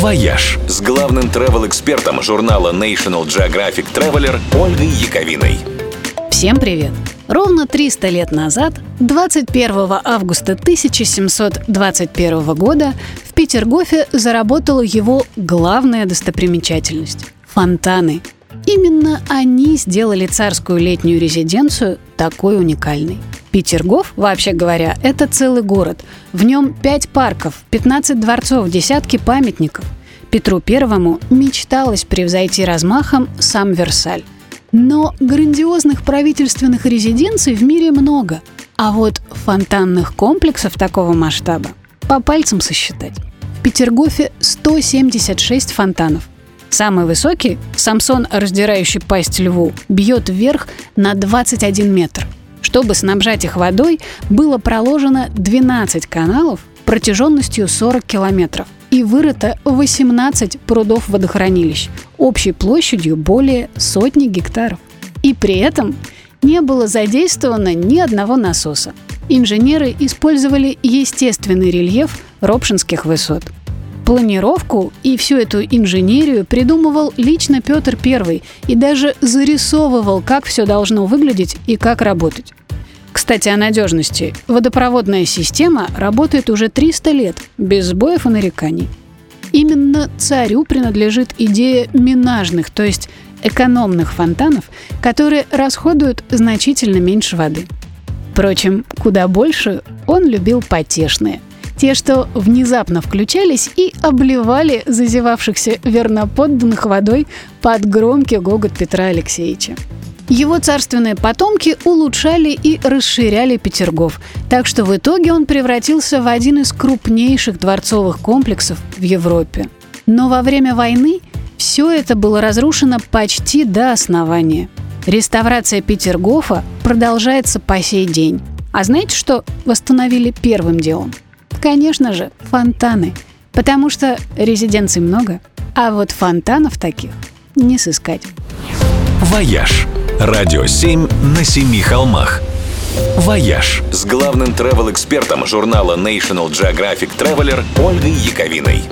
«Вояж» с главным travel-экспертом журнала National Geographic Traveler Ольгой Яковиной. Всем привет! Ровно 300 лет назад, 21 августа 1721 года, в Петергофе заработала его главная достопримечательность – фонтаны. Именно они сделали царскую летнюю резиденцию такой уникальной. Петергоф, вообще говоря, это целый город. В нем пять парков, 15 дворцов, десятки памятников. Петру Первому мечталось превзойти размахом сам Версаль. Но грандиозных правительственных резиденций в мире много. А вот фонтанных комплексов такого масштаба по пальцам сосчитать. В Петергофе 176 фонтанов. Самый высокий, Самсон, раздирающий пасть льву, бьет вверх на 21 метр – чтобы снабжать их водой, было проложено 12 каналов протяженностью 40 километров и вырыто 18 прудов-водохранилищ общей площадью более сотни гектаров. И при этом не было задействовано ни одного насоса. Инженеры использовали естественный рельеф Ропшинских высот – Планировку и всю эту инженерию придумывал лично Петр I и даже зарисовывал, как все должно выглядеть и как работать. Кстати, о надежности. Водопроводная система работает уже 300 лет, без сбоев и нареканий. Именно царю принадлежит идея минажных, то есть экономных фонтанов, которые расходуют значительно меньше воды. Впрочем, куда больше он любил потешные – те, что внезапно включались и обливали зазевавшихся верноподданных водой под громкий гогот Петра Алексеевича. Его царственные потомки улучшали и расширяли Петергоф, так что в итоге он превратился в один из крупнейших дворцовых комплексов в Европе. Но во время войны все это было разрушено почти до основания. Реставрация Петергофа продолжается по сей день. А знаете, что восстановили первым делом? Конечно же, фонтаны. Потому что резиденций много, а вот фонтанов таких не сыскать. «Вояж» – радио 7 на семи холмах. «Вояж» с главным travel-экспертом журнала National Geographic Traveler Ольгой Яковиной.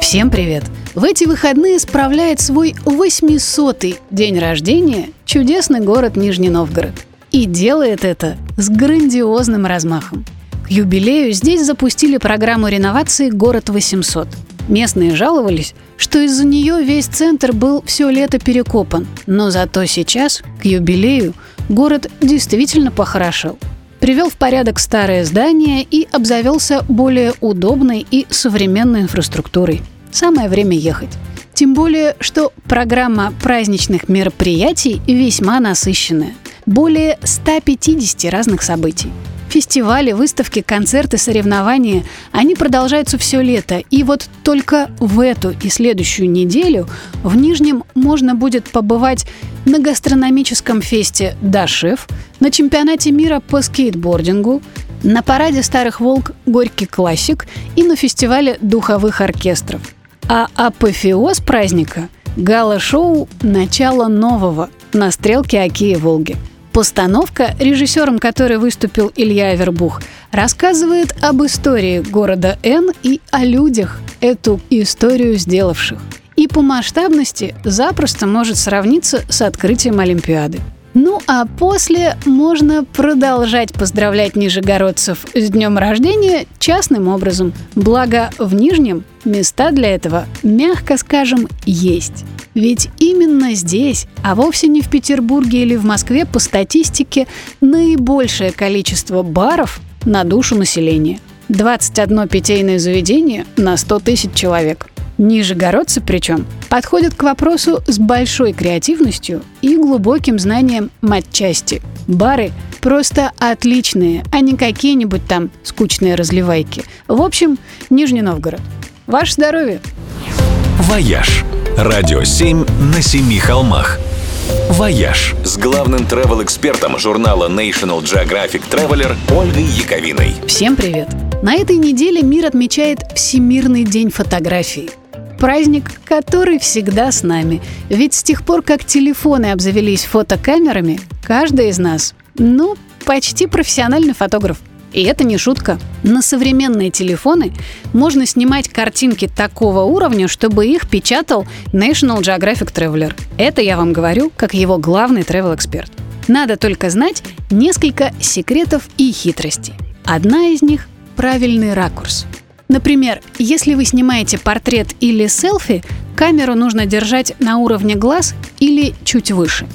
Всем привет! В эти выходные справляет свой 800-й день рождения чудесный город Нижний Новгород. И делает это с грандиозным размахом – к юбилею здесь запустили программу реновации «Город 800». Местные жаловались, что из-за нее весь центр был все лето перекопан, но зато сейчас, к юбилею, город действительно похорошел. Привел в порядок старое здание и обзавелся более удобной и современной инфраструктурой. Самое время ехать. Тем более, что программа праздничных мероприятий весьма насыщенная. Более 150 разных событий. Фестивали, выставки, концерты, соревнования, они продолжаются все лето. И вот только в эту и следующую неделю в Нижнем можно будет побывать на гастрономическом фесте «Да, шеф», на чемпионате мира по скейтбордингу, на параде «Старых Волк» «Горький классик» и на фестивале духовых оркестров. А апофеоз праздника – гала-шоу «Начало нового» на стрелке Оки и Волги – Постановка, режиссером которой выступил Илья Авербух, рассказывает об истории города Н и о людях, эту историю сделавших. И по масштабности запросто может сравниться с открытием Олимпиады. Ну а после можно продолжать поздравлять нижегородцев с днем рождения частным образом. Благо в Нижнем места для этого, мягко скажем, есть. Ведь именно здесь, а вовсе не в Петербурге или в Москве, по статистике, наибольшее количество баров на душу населения. 21 питейное заведение на 100 тысяч человек. Нижегородцы причем подходят к вопросу с большой креативностью и глубоким знанием матчасти. Бары просто отличные, а не какие-нибудь там скучные разливайки. В общем, Нижний Новгород. Ваше здоровье! «Вояж» – радио 7 на семи холмах. «Вояж» с главным travel-экспертом журнала National Geographic Traveler Ольгой Яковиной. Всем привет! На этой неделе мир отмечает Всемирный день фотографии. Праздник, который всегда с нами. Ведь с тех пор, как телефоны обзавелись фотокамерами, каждый из нас, ну, почти профессиональный фотограф – И это не шутка. На современные телефоны можно снимать картинки такого уровня, чтобы их печатал National Geographic Traveler. Это я вам говорю, как его главный travel-эксперт. Надо только знать несколько секретов и хитростей. Одна из них – правильный ракурс. Например, если вы снимаете портрет или селфи, камеру нужно держать на уровне глаз или чуть выше.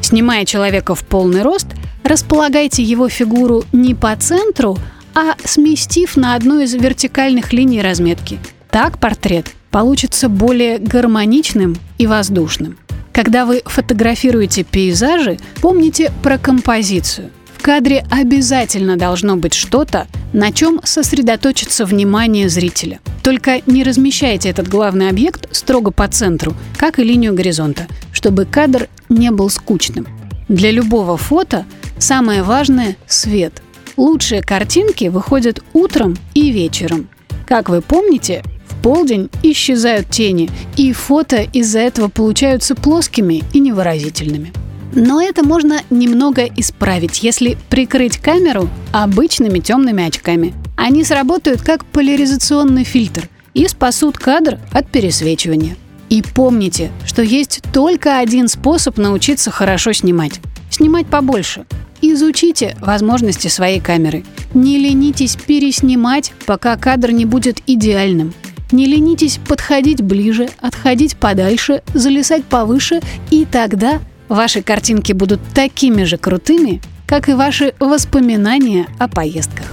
Снимая человека в полный рост, располагайте его фигуру не по центру, а сместив на одну из вертикальных линий разметки. Так портрет получится более гармоничным и воздушным. Когда вы фотографируете пейзажи, помните про композицию. В кадре обязательно должно быть что-то, на чем сосредоточится внимание зрителя. Только не размещайте этот главный объект строго по центру, как и линию горизонта, чтобы кадр не был скучным. Для любого фото самое важное – свет. Лучшие картинки выходят утром и вечером. Как вы помните, в полдень исчезают тени, и фото из-за этого получаются плоскими и невыразительными. Но это можно немного исправить, если прикрыть камеру обычными темными очками. Они сработают как поляризационный фильтр и спасут кадр от пересвечивания. И помните, что есть только один способ научиться хорошо снимать. Снимать побольше. Изучите возможности своей камеры. Не ленитесь переснимать, пока кадр не будет идеальным. Не ленитесь подходить ближе, отходить подальше, залезать повыше, и тогда Ваши картинки будут такими же крутыми, как и ваши воспоминания о поездках.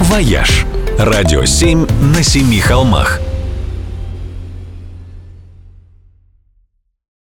«Вояж» – радио 7 на семи холмах –